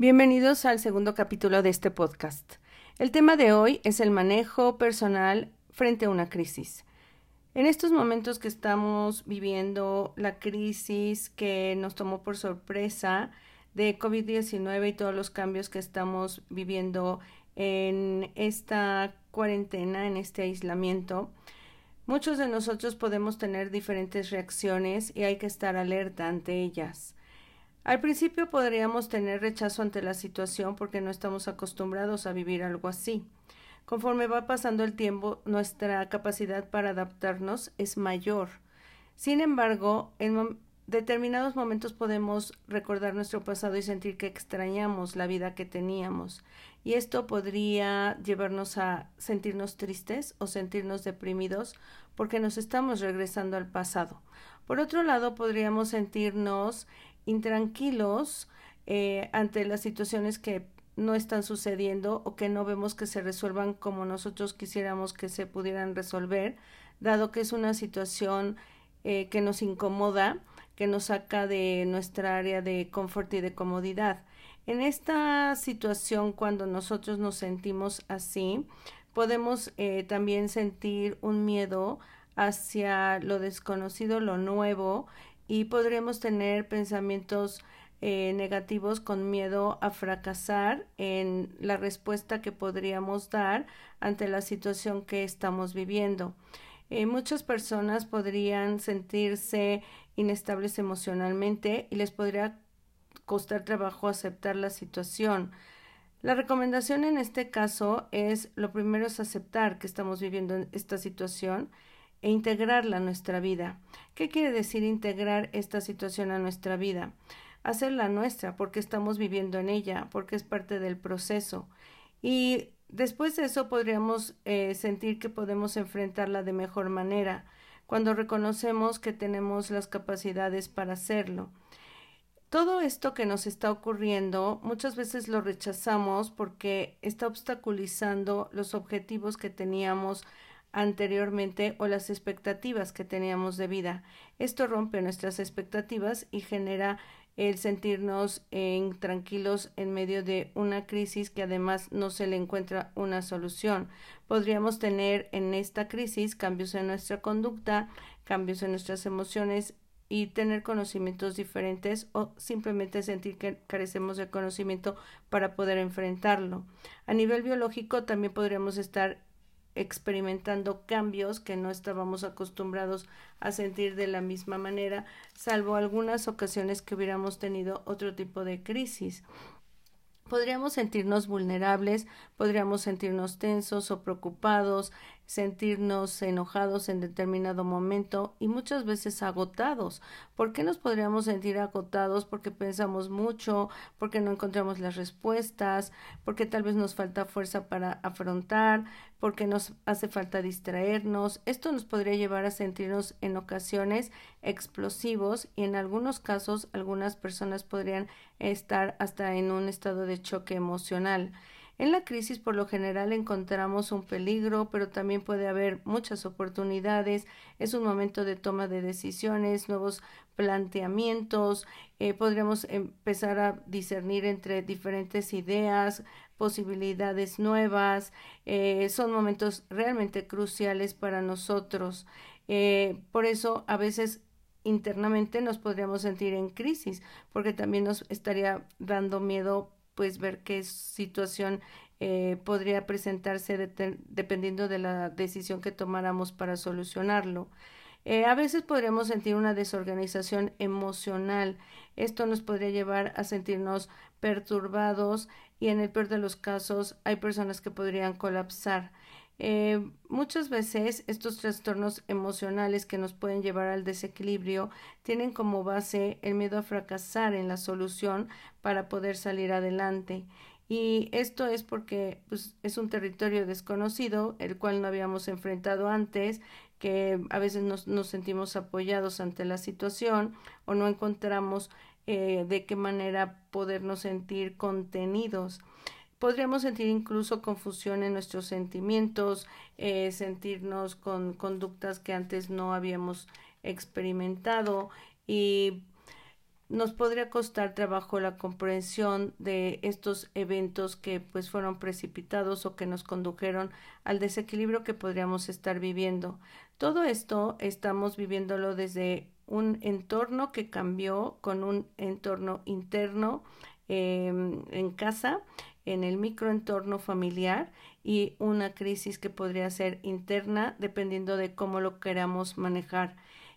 Bienvenidos al segundo capítulo de este podcast. El tema de hoy es el manejo personal frente a una crisis. En estos momentos que estamos viviendo la crisis que nos tomó por sorpresa de COVID-19 y todos los cambios que estamos viviendo en esta cuarentena, en este aislamiento, muchos de nosotros podemos tener diferentes reacciones y hay que estar alerta ante ellas. Al principio podríamos tener rechazo ante la situación porque no estamos acostumbrados a vivir algo así. Conforme va pasando el tiempo, nuestra capacidad para adaptarnos es mayor. Sin embargo, en determinados momentos podemos recordar nuestro pasado y sentir que extrañamos la vida que teníamos. Y esto podría llevarnos a sentirnos tristes o sentirnos deprimidos porque nos estamos regresando al pasado. Por otro lado, podríamos sentirnos intranquilos eh, ante las situaciones que no están sucediendo o que no vemos que se resuelvan como nosotros quisiéramos que se pudieran resolver, dado que es una situación eh, que nos incomoda, que nos saca de nuestra área de confort y de comodidad. En esta situación, cuando nosotros nos sentimos así, podemos eh, también sentir un miedo hacia lo desconocido, lo nuevo, y podremos tener pensamientos eh, negativos con miedo a fracasar en la respuesta que podríamos dar ante la situación que estamos viviendo. Eh, muchas personas podrían sentirse inestables emocionalmente y les podría costar trabajo aceptar la situación. La recomendación en este caso es lo primero es aceptar que estamos viviendo esta situación e integrarla a nuestra vida. ¿Qué quiere decir integrar esta situación a nuestra vida? Hacerla nuestra porque estamos viviendo en ella, porque es parte del proceso. Y después de eso podríamos eh, sentir que podemos enfrentarla de mejor manera, cuando reconocemos que tenemos las capacidades para hacerlo. Todo esto que nos está ocurriendo muchas veces lo rechazamos porque está obstaculizando los objetivos que teníamos anteriormente o las expectativas que teníamos de vida. Esto rompe nuestras expectativas y genera el sentirnos tranquilos en medio de una crisis que además no se le encuentra una solución. Podríamos tener en esta crisis cambios en nuestra conducta, cambios en nuestras emociones y tener conocimientos diferentes o simplemente sentir que carecemos de conocimiento para poder enfrentarlo. A nivel biológico también podríamos estar experimentando cambios que no estábamos acostumbrados a sentir de la misma manera, salvo algunas ocasiones que hubiéramos tenido otro tipo de crisis. Podríamos sentirnos vulnerables, podríamos sentirnos tensos o preocupados, sentirnos enojados en determinado momento y muchas veces agotados. ¿Por qué nos podríamos sentir agotados? Porque pensamos mucho, porque no encontramos las respuestas, porque tal vez nos falta fuerza para afrontar, porque nos hace falta distraernos. Esto nos podría llevar a sentirnos en ocasiones explosivos y en algunos casos algunas personas podrían estar hasta en un estado de choque emocional. En la crisis por lo general encontramos un peligro, pero también puede haber muchas oportunidades. Es un momento de toma de decisiones, nuevos planteamientos. Eh, podríamos empezar a discernir entre diferentes ideas, posibilidades nuevas. Eh, son momentos realmente cruciales para nosotros. Eh, por eso a veces internamente nos podríamos sentir en crisis, porque también nos estaría dando miedo pues ver qué situación eh, podría presentarse dependiendo de la decisión que tomáramos para solucionarlo. Eh, a veces podríamos sentir una desorganización emocional. Esto nos podría llevar a sentirnos perturbados y en el peor de los casos hay personas que podrían colapsar. Eh, muchas veces estos trastornos emocionales que nos pueden llevar al desequilibrio tienen como base el miedo a fracasar en la solución para poder salir adelante. Y esto es porque pues, es un territorio desconocido, el cual no habíamos enfrentado antes, que a veces nos, sentimos apoyados ante la situación o no encontramos eh, de qué manera podernos sentir contenidos. Podríamos sentir incluso confusión en nuestros sentimientos, eh, sentirnos con conductas que antes no habíamos experimentado y nos podría costar trabajo la comprensión de estos eventos que pues fueron precipitados o que nos condujeron al desequilibrio que podríamos estar viviendo. Todo esto estamos viviéndolo desde un entorno que cambió con un entorno interno em, en casa, en el microentorno familiar y una crisis que podría ser interna dependiendo de cómo lo queramos manejar.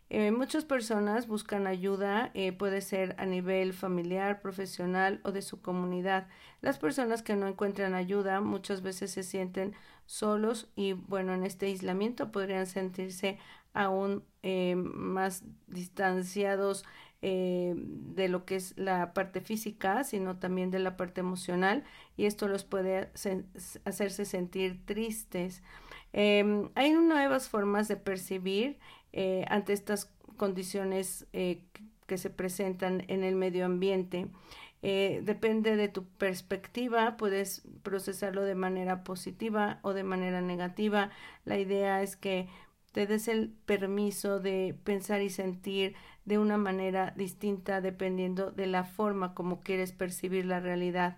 Eh, muchas personas buscan ayuda, eh, puede ser a nivel familiar, profesional o de su comunidad. Las personas que no encuentran ayuda muchas veces se sienten solos y bueno, en este aislamiento podrían sentirse aún eh, más distanciados de lo que es la parte física, sino también de la parte emocional y esto los puede hacerse sentir tristes. Em, hay nuevas formas de percibir eh, ante estas condiciones eh, que se presentan en el medio ambiente. Eh, depende de tu perspectiva, puedes procesarlo de manera positiva o de manera negativa. La idea es que te des el permiso de pensar y sentir de una manera distinta dependiendo de la forma como quieres percibir la realidad.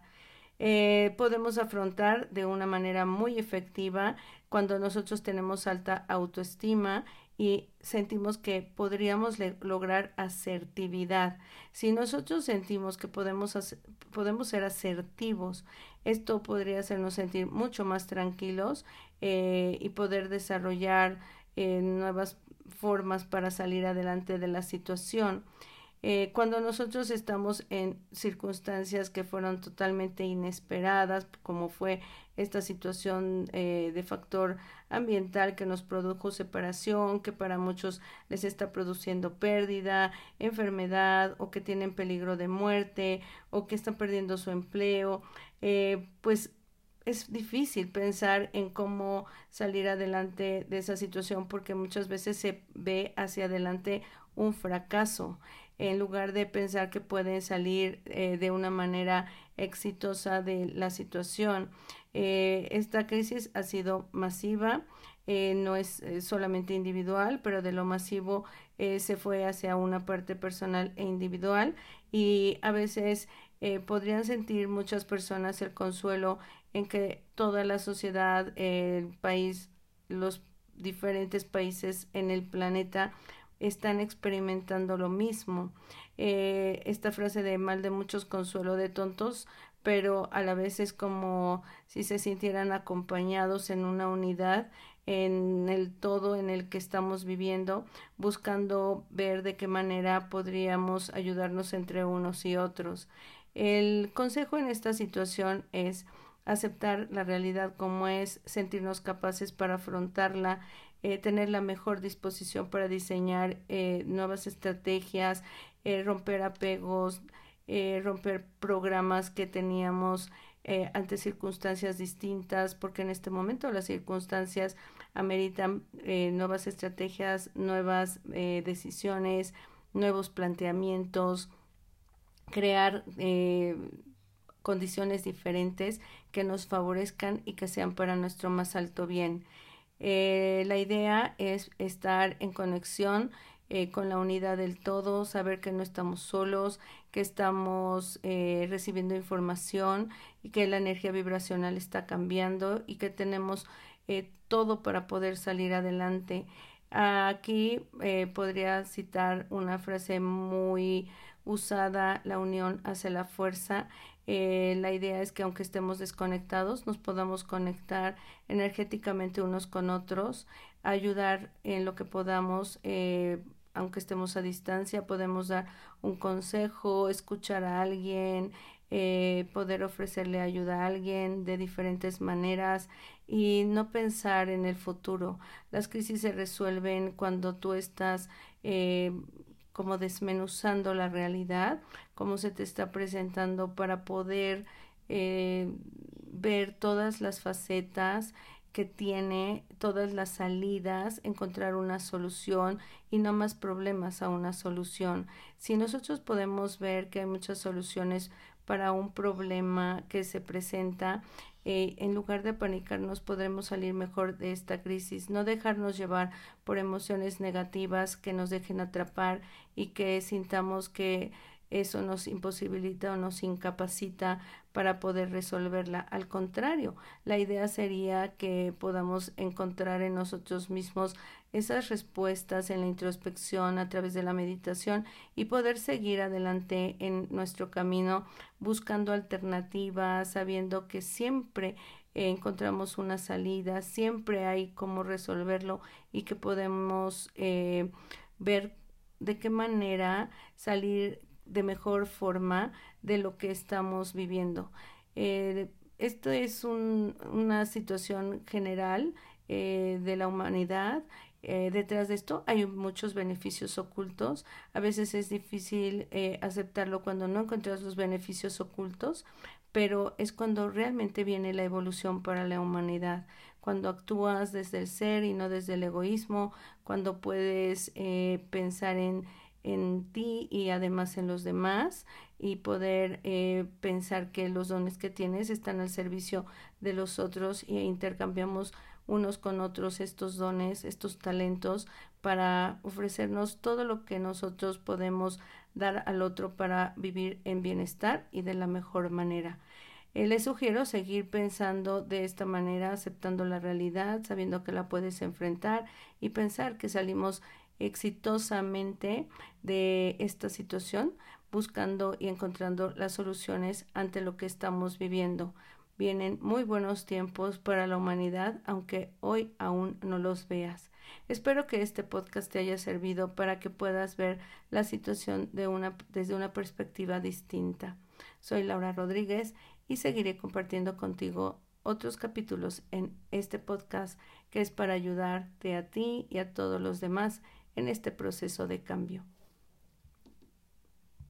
podemos afrontar de una manera muy efectiva cuando nosotros tenemos alta autoestima y sentimos que podríamos lograr asertividad. Si nosotros sentimos que podemos, podemos ser asertivos, esto podría hacernos sentir mucho más tranquilos eh, y poder desarrollar eh, nuevas formas para salir adelante de la situación. Eh, cuando nosotros estamos en circunstancias que fueron totalmente inesperadas, como fue esta situación eh, de factor ambiental que nos produjo separación, que para muchos les está produciendo pérdida, enfermedad o que tienen peligro de muerte o que están perdiendo su empleo, pues es difícil pensar en cómo salir adelante de esa situación porque muchas veces se ve hacia adelante un fracaso en lugar de pensar que pueden salir eh, de una manera exitosa de la situación. Eh, esta crisis ha sido masiva, eh, no es solamente individual, pero de lo masivo se fue hacia una parte personal e individual y a veces podrían sentir muchas personas el consuelo en que toda la sociedad, el país, los diferentes países en el planeta están experimentando lo mismo. Eh, esta frase de mal de muchos consuelo de tontos, pero a la vez es como si se sintieran acompañados en una unidad en el todo en el que estamos viviendo, buscando ver de qué manera podríamos ayudarnos entre unos y otros. El consejo en esta situación es aceptar la realidad como es, sentirnos capaces para afrontarla eh, tener la mejor disposición para diseñar eh, nuevas estrategias, eh, romper apegos, romper programas que teníamos ante circunstancias distintas, porque en este momento las circunstancias ameritan nuevas estrategias, nuevas decisiones, nuevos planteamientos, crear condiciones diferentes que nos favorezcan y que sean para nuestro más alto bien. Eh, la idea es estar en conexión eh, con la unidad del todo, saber que no estamos solos, que estamos eh, recibiendo información y que la energía vibracional está cambiando y que tenemos todo para poder salir adelante. Aquí podría citar una frase muy usada, la unión hace la fuerza. Eh, la idea es que aunque estemos desconectados, nos podamos conectar energéticamente unos con otros, ayudar en lo que podamos, eh, aunque estemos a distancia, podemos dar un consejo, escuchar a alguien, eh, poder ofrecerle ayuda a alguien de diferentes maneras y no pensar en el futuro. Las crisis se resuelven cuando tú estás como desmenuzando la realidad, cómo se te está presentando para poder eh, ver todas las facetas que tiene, todas las salidas, encontrar una solución y no más problemas a una solución. Si nosotros podemos ver que hay muchas soluciones para un problema que se presenta, eh, en lugar de panicarnos podremos salir mejor de esta crisis, no dejarnos llevar por emociones negativas que nos dejen atrapar y que sintamos que eso nos imposibilita o nos incapacita para poder resolverla. Al contrario, la idea sería que podamos encontrar en nosotros mismos esas respuestas en la introspección a través de la meditación y poder seguir adelante en nuestro camino buscando alternativas, sabiendo que siempre encontramos una salida, siempre hay cómo resolverlo y que podemos eh, ver de qué manera salir de mejor forma de lo que estamos viviendo. Eh, esto es una situación general eh, de la humanidad. Eh, detrás de esto hay muchos beneficios ocultos. A veces es difícil aceptarlo cuando no encuentras los beneficios ocultos, pero es cuando realmente viene la evolución para la humanidad, cuando actúas desde el ser y no desde el egoísmo, cuando puedes pensar en en ti y además en los demás y poder eh, pensar que los dones que tienes están al servicio de los otros e intercambiamos unos con otros estos dones, estos talentos para ofrecernos todo lo que nosotros podemos dar al otro para vivir en bienestar y de la mejor manera. Eh, les sugiero seguir pensando de esta manera, aceptando la realidad, sabiendo que la puedes enfrentar y pensar que salimos exitosamente de esta situación, buscando y encontrando las soluciones ante lo que estamos viviendo. Vienen muy buenos tiempos para la humanidad, aunque hoy aún no los veas. Espero que este podcast te haya servido para que puedas ver la situación de una, desde una perspectiva distinta. Soy Laura Rodríguez y seguiré compartiendo contigo otros capítulos en este podcast que es para ayudarte a ti y a todos los demás en este proceso de cambio.